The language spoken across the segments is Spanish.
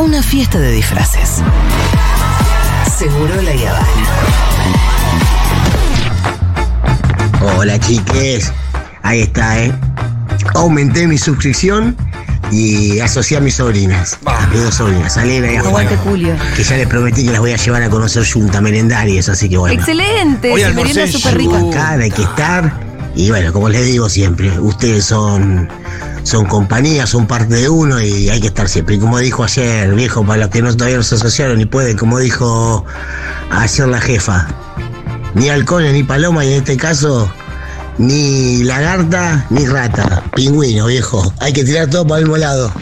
una fiesta de disfraces. Seguro la Habana. Hola chiques, ahí está, ¿eh? Aumenté mi suscripción y asocié a mis sobrinas. A mis dos sobrinas, Alena y a Juana, Julio. Que ya les prometí que las voy a llevar a conocer Junta, merendar y eso, así que bueno. Excelente. Hoy en súper rica. Acá hay que estar. Y bueno, como les digo siempre, ustedes son, son compañía, son parte de uno y hay que estar siempre. Y como dijo ayer, viejo, para los que no todavía no se asociaron y pueden, como dijo ayer la jefa, ni halcones ni paloma y en este caso ni lagarta ni rata, pingüino, viejo. Hay que tirar todo para el mismo lado.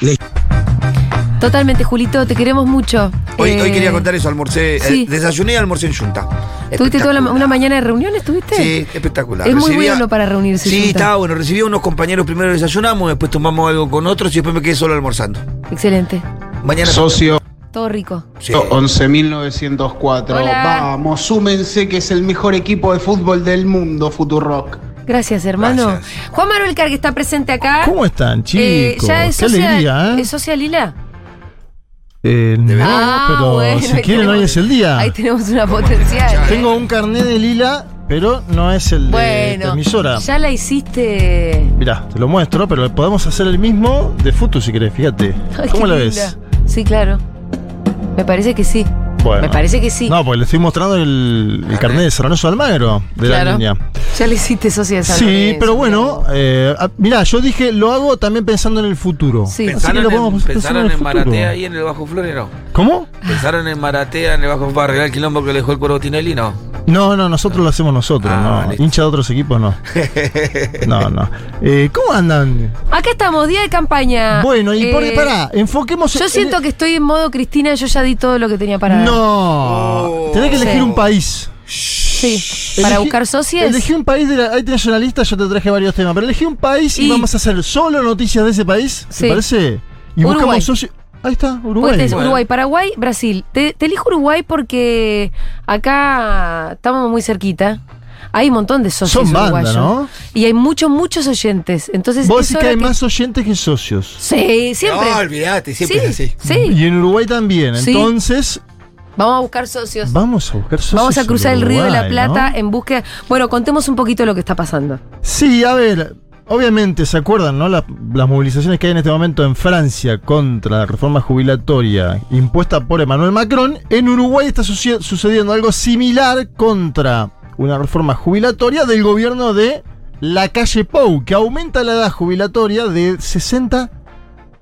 Totalmente, Julito, te queremos mucho. Hoy, Eh, hoy quería contar eso, almorcé, eh, desayuné y almorcé en Junta. ¿Tuviste toda la- una mañana de reuniones? ¿Tuviste? Sí, espectacular. Es muy bueno para reunirse, Sí, Junta. estaba bueno. Recibí a unos compañeros primero desayunamos, después tomamos algo con otros y después me quedé solo almorzando. Excelente. Mañana. Socio Todo rico. Sí. 11.904. Hola. Vamos, súmense que es el mejor equipo de fútbol del mundo, Futurock. Gracias, hermano. Gracias. Juan Manuel Car, que está presente acá. ¿Cómo están, Eh, chicos? ya es Qué socia, alegría, ¿eh? ¿Es socia Lila? Eh, no, Ah, pero bueno, si quieren tenemos- hoy es el día. Ahí tenemos una potencial. Tengo un carnet de lila, pero no es el de Bueno, esta emisora. ya la hiciste. Mirá, te lo muestro, pero podemos hacer el mismo de Futu si querés, fíjate. Ay, ¿Cómo la ves? Sí, claro. Me parece que sí. Bueno. Me parece que sí. No, porque le estoy mostrando el, el carnet de Serranoso Almagro de la línea. Ya le hiciste socia de Sí, pero bueno, eh, mirá, yo dije, lo hago también pensando en el futuro. Sí. ¿Pensaron, lo en, podemos pensaron. Maratea ahí en el Bajo Florero? ¿Cómo? ¿Pensaron en Maratea en el Bajo para arreglar el quilombo que le dejó el Cuervo Tinelli? No. No, no, nosotros lo hacemos nosotros, Ah, no. listo. Hincha de otros equipos, no. No, no. Eh, ¿Cómo andan? Acá estamos, día de campaña. Bueno, y por Eh, pará, enfoquemos Yo en- siento que estoy en modo Cristina, yo ya di todo lo que tenía para dar. No. Oh. Tenés que elegir Sí. un país. Sí, para Elegí- buscar socios. Elegí un país de la. Ahí tenés una lista, yo te traje varios temas. Pero elegí un país y, Y- vamos a hacer solo noticias de ese país. Sí. ¿Te parece? Y Uruguay. buscamos socios. Ahí está, Uruguay. Pues Bueno. Uruguay, Paraguay, Brasil. Te, te elijo Uruguay porque acá estamos muy cerquita. Hay un montón de socios Son banda, uruguayos. ¿no? Y hay muchos, muchos oyentes. Entonces, Vos es decís que hora hay más oyentes que socios. Sí, siempre. No, olvídate, siempre sí, es así. Sí. Y en Uruguay también. Sí. Entonces, Vamos a buscar socios. vamos a buscar socios. Vamos a cruzar el río de la Plata ¿no? en búsqueda. Bueno, contemos un poquito lo que está pasando. Sí, a ver, obviamente se acuerdan, ¿no? La- las movilizaciones que hay en este momento en Francia contra la reforma jubilatoria impuesta por Emmanuel Macron. En Uruguay está suce- sucediendo algo similar contra una reforma jubilatoria del gobierno de la calle Pou, que aumenta la edad jubilatoria de 60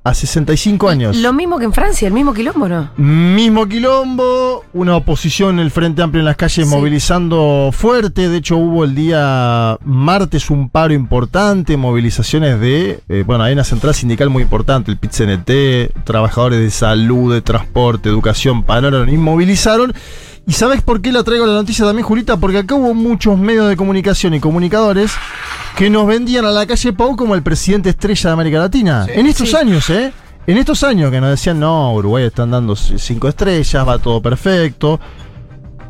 a 65 años. Lo mismo que en Francia, el mismo quilombo, ¿no? Mismo quilombo, una oposición, el Frente Amplio en las calles Sí. movilizando fuerte. De hecho, hubo el día martes un paro importante, movilizaciones de. eh, bueno, hay una central sindical muy importante, el PIT-CNT, trabajadores de salud, de transporte, educación, pararon y movilizaron. ¿Y sabes por qué la traigo la noticia también, Julita? Porque acá hubo muchos medios de comunicación y comunicadores que nos vendían a la calle Pau como el presidente estrella de América Latina. en estos Sí. años, ¿eh? En estos años que nos decían, no, Uruguay están dando cinco estrellas, va todo perfecto.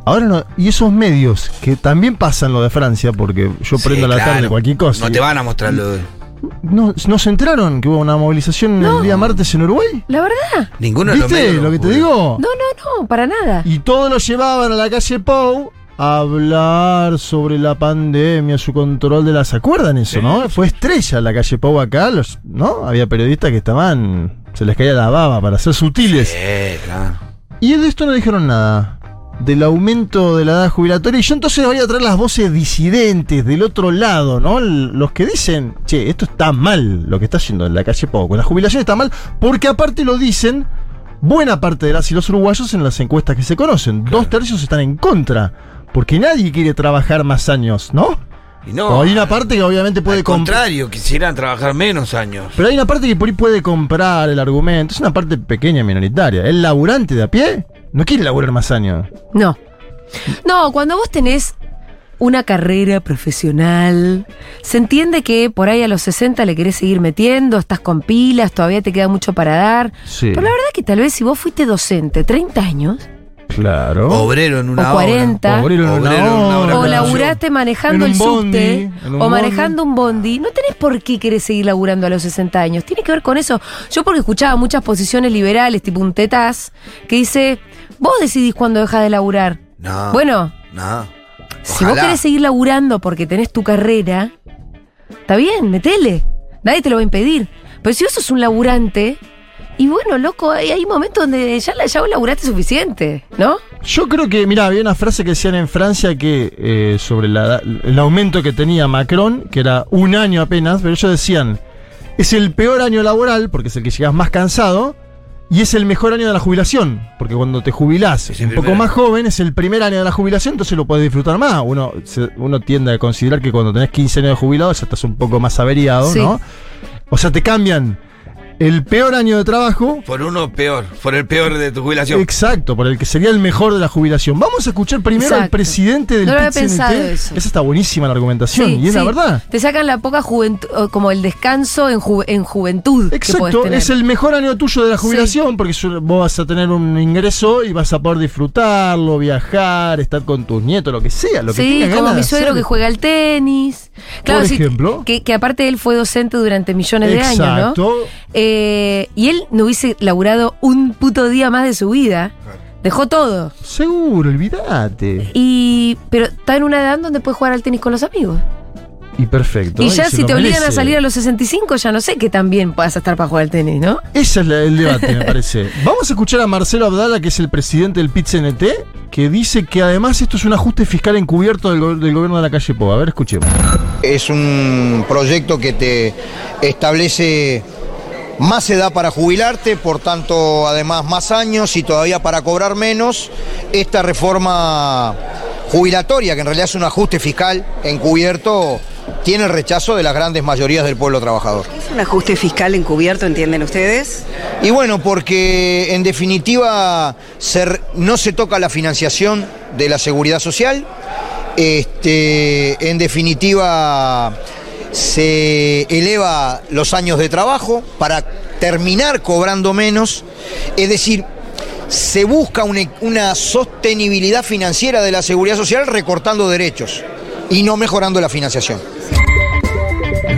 Ahora no, y esos medios que también pasan lo de Francia, porque yo prendo la claro. tarde cualquier cosa. No te van a mostrar lo de. ¿No, ¿no se enteraron que hubo una movilización el día martes en Uruguay? La verdad. Ninguno de los ¿Viste medios lo que te digo? No, no, no, para nada. Y todos lo llevaban a la calle Pou a hablar sobre la pandemia, su control de las. ¿Se acuerdan eso, no? Fue estrella la calle Pou acá, los, ¿no? Había periodistas que estaban. Se les caía la baba para ser sutiles. Sí, claro. Y de esto no dijeron nada. Del aumento de la edad jubilatoria. Y yo entonces voy a traer las voces disidentes del otro lado, ¿no? Los que dicen, che, esto está mal, lo que está haciendo en la calle Pou. con La jubilación está mal, porque aparte lo dicen buena parte de las y los uruguayos en las encuestas que se conocen. Dos tercios están en contra. Porque nadie quiere trabajar más años, ¿no? Y no. O hay una parte que obviamente puede al comprar. contrario, quisieran trabajar menos años. Pero hay una parte que por ahí puede comprar el argumento. Es una parte pequeña, minoritaria. El laburante de a pie no quiere laburar más años. No. No, cuando vos tenés una carrera profesional, se entiende que por ahí a los 60 le querés seguir metiendo, estás con pilas, todavía te queda mucho para dar. Sí. Pero la verdad que tal vez si vos fuiste docente 30 años, Claro. Obrero en una O 40. hora. Obrero en una Obrero en una hora. O laburaste manejando En el un bondi, subte en un o bondi. manejando un bondi. No tenés por qué querer seguir laburando a los 60 años. Tiene que ver con eso. Yo porque escuchaba muchas posiciones liberales, tipo un tetaz, que dice, vos decidís cuándo dejas de laburar. No. Bueno, No. si vos querés seguir laburando porque tenés tu carrera, está bien, metele. Nadie te lo va a impedir. Pero si vos sos un laburante, y bueno, loco, hay, hay momentos donde ya, la- ya vos laburaste suficiente, ¿no? Yo creo que, mira, había una frase que decían en Francia que eh, sobre la- el aumento que tenía Macron, que era un año apenas, pero ellos decían, es el peor año laboral, porque es el que llegas más cansado, y es el mejor año de la jubilación, porque cuando te jubilás Es un poco más joven, es el primer año de la jubilación, entonces lo puedes disfrutar más. Uno, se- uno tiende a considerar que cuando tenés 15 años de jubilado ya estás un poco más averiado, Sí. ¿no? O sea, te cambian el peor año de trabajo Por uno peor. Por el peor de tu jubilación. Exacto, por el que sería el mejor de la jubilación. Vamos a escuchar primero al Exacto. presidente del No lo pensado eso. Esa está buenísima la argumentación, y es la sí. verdad. Te sacan la poca juventud, como el descanso en, ju- en juventud. que Exacto, tener. es el mejor año tuyo de la jubilación porque vos vas a tener un ingreso y vas a poder disfrutarlo, viajar, estar con tus nietos, lo que sea, lo que Sí, como ganas mi suegro hacer. que juega al tenis. Claro, Por sí, ejemplo. que, que aparte él fue docente durante millones de años, Exacto. ¿no? Eh, y él no hubiese laburado un puto día más de su vida. Dejó todo. Seguro, olvídate. Y, pero está en una edad donde puede jugar al tenis con los amigos. Y perfecto. y ya si te obligan a salir a los 65, ya no sé que también puedas estar para jugar al tenis, ¿no? Ese es la- el debate, me parece. Vamos a escuchar a Marcelo Abdala, que es el presidente del PIT-CNT, que dice que además esto es un ajuste fiscal encubierto del, go- del gobierno de la calle Po. A ver, escuchemos. Es un proyecto que te establece más edad para jubilarte, por tanto, además más años y todavía para cobrar menos. Esta reforma jubilatoria, que en realidad es un ajuste fiscal encubierto, tiene el rechazo de las grandes mayorías del pueblo trabajador. ¿Es un ajuste fiscal encubierto, entienden ustedes? Y bueno, porque en definitiva se- no se toca la financiación de la seguridad social, este, en definitiva se eleva los años de trabajo para terminar cobrando menos, es decir, se busca una, una sostenibilidad financiera de la seguridad social recortando derechos y no mejorando la financiación.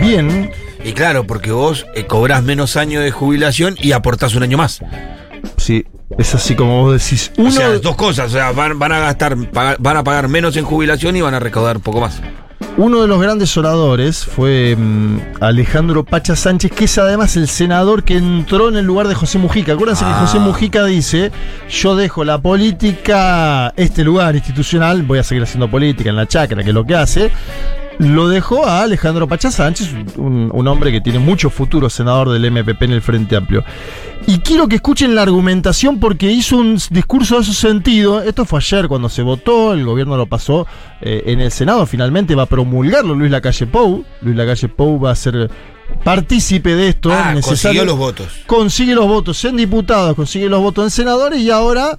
Bien, Y claro, porque vos eh, cobrás menos años de jubilación y aportás un año más. sí, es así como vos decís. Uno, o sea, dos cosas. O sea, van, van a gastar, van a pagar menos en jubilación y van a recaudar un poco más. Uno de los grandes oradores fue mm, Alejandro Pacha Sánchez, que es además el senador que entró en el lugar de José Mujica. Acuérdense Ah. que José Mujica dice, yo dejo la política, este lugar institucional, voy a seguir haciendo política en la chacra, que es lo que hace. Lo dejó a Alejandro Pacha Sánchez, un, un hombre que tiene mucho futuro senador del MPP en el Frente Amplio. Y quiero que escuchen la argumentación porque hizo un discurso de su sentido. Esto fue ayer cuando se votó, el gobierno lo pasó eh, en el Senado, finalmente va a promulgarlo Luis Lacalle Pou. Luis Lacalle Pou va a ser partícipe de esto. Ah, consiguió los votos. Consigue los votos en diputados, consigue los votos en senadores y ahora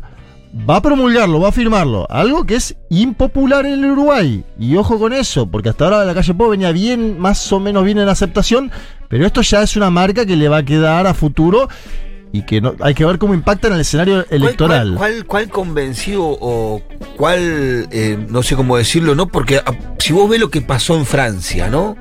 va a promulgarlo, va a firmarlo. Algo que es impopular en el Uruguay. Y ojo con eso, porque hasta ahora la calle Po venía bien, más o menos bien en aceptación, pero esto ya es una marca que le va a quedar a futuro y que no, hay que ver cómo impacta en el escenario electoral. ¿Cuál, cuál, cuál convencido o cuál, eh, no sé cómo decirlo, no? Porque ah, si vos ves lo que pasó en Francia, ¿no?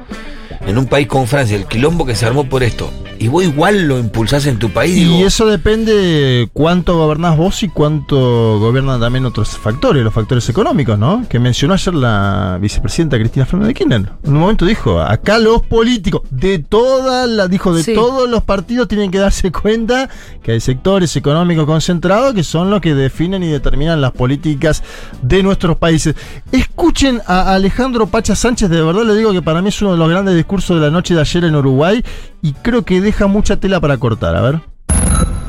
En un país con Francia, el quilombo que se armó por esto, y vos igual lo impulsás en tu país, Y digo, eso depende de cuánto gobernás vos y cuánto gobiernan también otros factores, los factores económicos, ¿no? Que mencionó ayer la vicepresidenta Cristina Fernández de Kirchner. En un momento dijo, acá los políticos de todas las, dijo, de Sí. todos los partidos tienen que darse cuenta que hay sectores económicos concentrados que son los que definen y determinan las políticas de nuestros países. Escuchen a Alejandro Pacha Sánchez, de verdad le digo que para mí es uno de los grandes discursos de la noche de ayer en Uruguay y creo que deja mucha tela para cortar, a ver.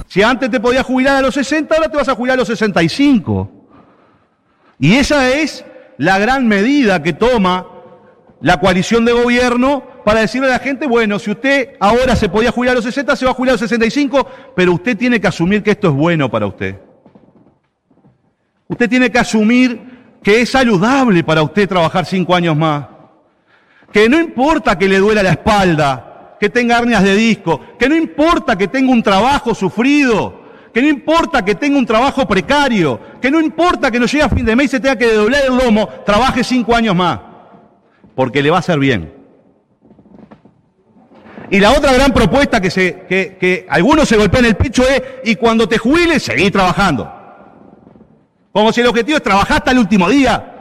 Si antes te podías jubilar a los 60, ahora te vas a jubilar a los 65. Y esa es la gran medida que toma la coalición de gobierno para decirle a la gente, bueno, si usted ahora se podía jubilar a los 60, se va a jubilar a los 65, pero usted tiene que asumir que esto es bueno para usted. Usted tiene que asumir que es saludable para usted trabajar cinco años más. Que no importa que le duela la espalda, que tenga hernias de disco, que no importa que tenga un trabajo sufrido, que no importa que tenga un trabajo precario, que no importa que no llegue a fin de mes y se tenga que doblar el lomo, trabaje cinco años más, porque le va a hacer bien. Y la otra gran propuesta que, se, que, algunos se golpean el pecho es, y cuando te jubiles, seguí trabajando. Como si el objetivo es trabajar hasta el último día,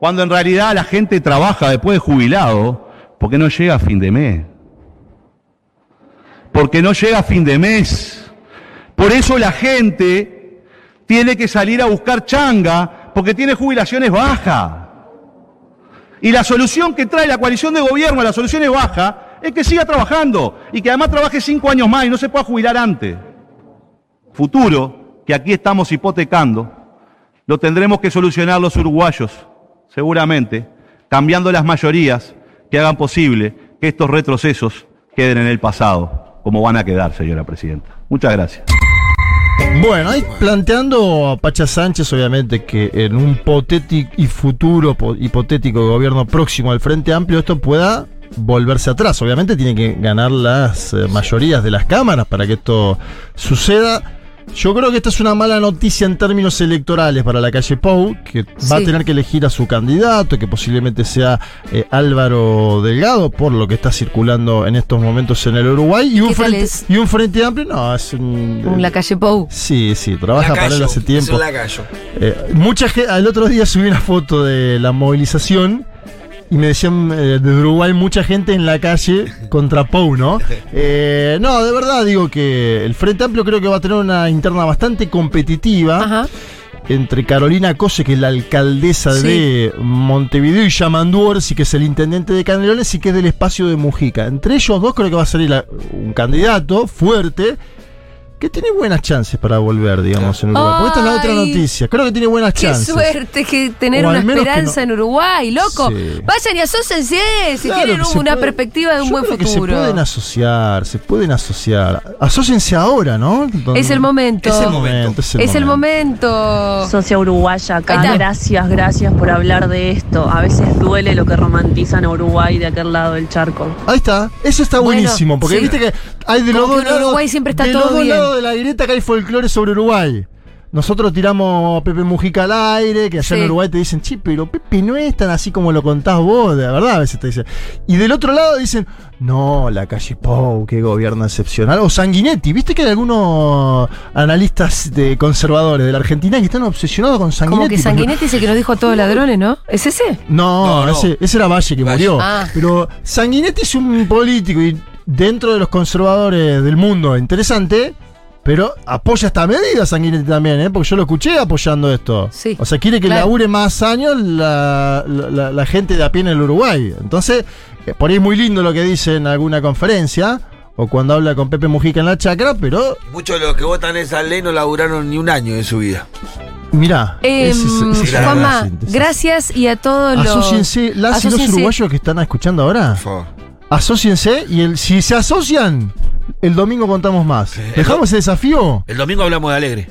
cuando en realidad la gente trabaja después de jubilado porque no llega a fin de mes. Porque no llega a fin de mes. Por eso la gente tiene que salir a buscar changa, porque tiene jubilaciones bajas. Y la solución que trae la coalición de gobierno, la solución es baja, es que siga trabajando y que además trabaje cinco años más y no se pueda jubilar antes. Futuro, que aquí estamos hipotecando, lo tendremos que solucionar los uruguayos, seguramente, cambiando las mayorías que hagan posible que estos retrocesos queden en el pasado, como van a quedar, señora presidenta. Muchas gracias. Bueno, ahí planteando a Pacha Sánchez, obviamente, que en un hipotético y futuro po- hipotético gobierno próximo al Frente Amplio esto pueda volverse atrás. Obviamente tiene que ganar las eh, mayorías de las cámaras para que esto suceda. Yo creo que esta es una mala noticia en términos electorales para la calle Pou, que va a tener que elegir a su candidato, que posiblemente sea eh, Álvaro Delgado, por lo que está circulando en estos momentos en el Uruguay. Y un, ¿Qué tal frente, es? y un frente amplio, no, es un. Un la calle Pou. Sí, sí, trabaja para él hace es tiempo. un lacayo. Eh, mucha gente, al otro día subí una foto de la movilización y me decían eh, de Uruguay mucha gente en la calle contra Pou, ¿no? Eh, no, de verdad digo que el Frente Amplio creo que va a tener una interna bastante competitiva Ajá. entre Carolina Cose, que es la alcaldesa Sí. de Montevideo, y Yamandu Orsi, que es el intendente de Canelones y que es del espacio de Mujica. Entre ellos dos creo que va a salir la- un candidato fuerte que tiene buenas chances para volver, digamos, en Uruguay. Porque esta es la otra noticia. Creo que tiene buenas Qué chances. suerte que tener O una esperanza no- en Uruguay, loco. Sí. Vayan y asócense si Claro, tienen una puede- perspectiva de un yo buen creo que futuro. se pueden asociar, se pueden asociar. Asóciense ahora, ¿no? Es el momento. Es el momento. Es el Es el momento. momento. Socia uruguaya acá, gracias, gracias por hablar de esto. A veces duele lo que romantizan a Uruguay de aquel lado del charco. Ahí está, eso está Bueno, buenísimo, porque sí. viste que hay de los dos. Uruguay siempre está todo bien. Lados de la grieta que hay folclore sobre Uruguay. Nosotros tiramos a Pepe Mujica al aire, que allá Sí. en Uruguay te dicen, sí, pero Pepe no es tan así como lo contás vos, de verdad a veces te dicen. Y del otro lado dicen, no, la calle Pou, qué gobierno excepcional. O Sanguinetti, viste que hay algunos analistas de conservadores de la Argentina que están obsesionados con Sanguinetti. Como que. Sanguinetti es el que nos dijo a todos ladrones, ¿no? ¿Es ese? No, No, no. Ese, ese era Valle que Valle. murió. Ah. Pero Sanguinetti es un político y dentro de los conservadores del mundo interesante, pero apoya esta medida Sanguinetti también, ¿eh? porque yo lo escuché apoyando esto. Sí, O sea, quiere que claro. labure más años la, la- la- la gente de a pie en el Uruguay. Entonces, eh, por ahí es muy lindo lo que dice en alguna conferencia. O cuando habla con Pepe Mujica en la chacra, pero Muchos de los que votan esa ley no laburaron ni un año de su vida. mirá. Em, ese Juanma, gracias y a todos los. Asociense, las y los uruguayos que están escuchando ahora. Por favor. Asociense y el, si se asocian, el domingo contamos más. ¿Dejamos ese desafío? El domingo hablamos de Alegre.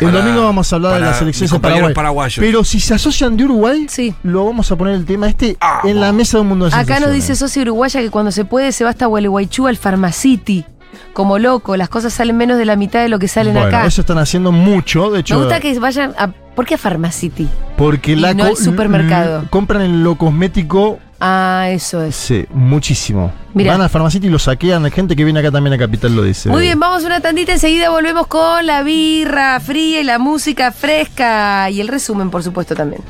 El Para- domingo vamos a hablar de en compañeros Paraguay. paraguayos. Pero si se asocian de Uruguay, Sí. lo vamos a poner el tema este Ah, en la mesa de un mundo de Acá nos dice socio uruguaya que cuando se puede se va hasta Gualeguaychú al Pharmacity. Como loco, las cosas salen menos de la mitad de lo que salen Bueno, acá. eso están haciendo mucho, de hecho. Me gusta que vayan a. ¿Por qué a Pharmacity? Porque y la no al supermercado. compran en lo cosmético, Ah, eso es. sí, muchísimo. Mirá. Van a farmacita y lo saquean. Hay gente que viene acá también a Capital lo dice. Muy bien, vamos una tandita. Enseguida volvemos con la birra fría y la música fresca. Y el resumen, por supuesto, también.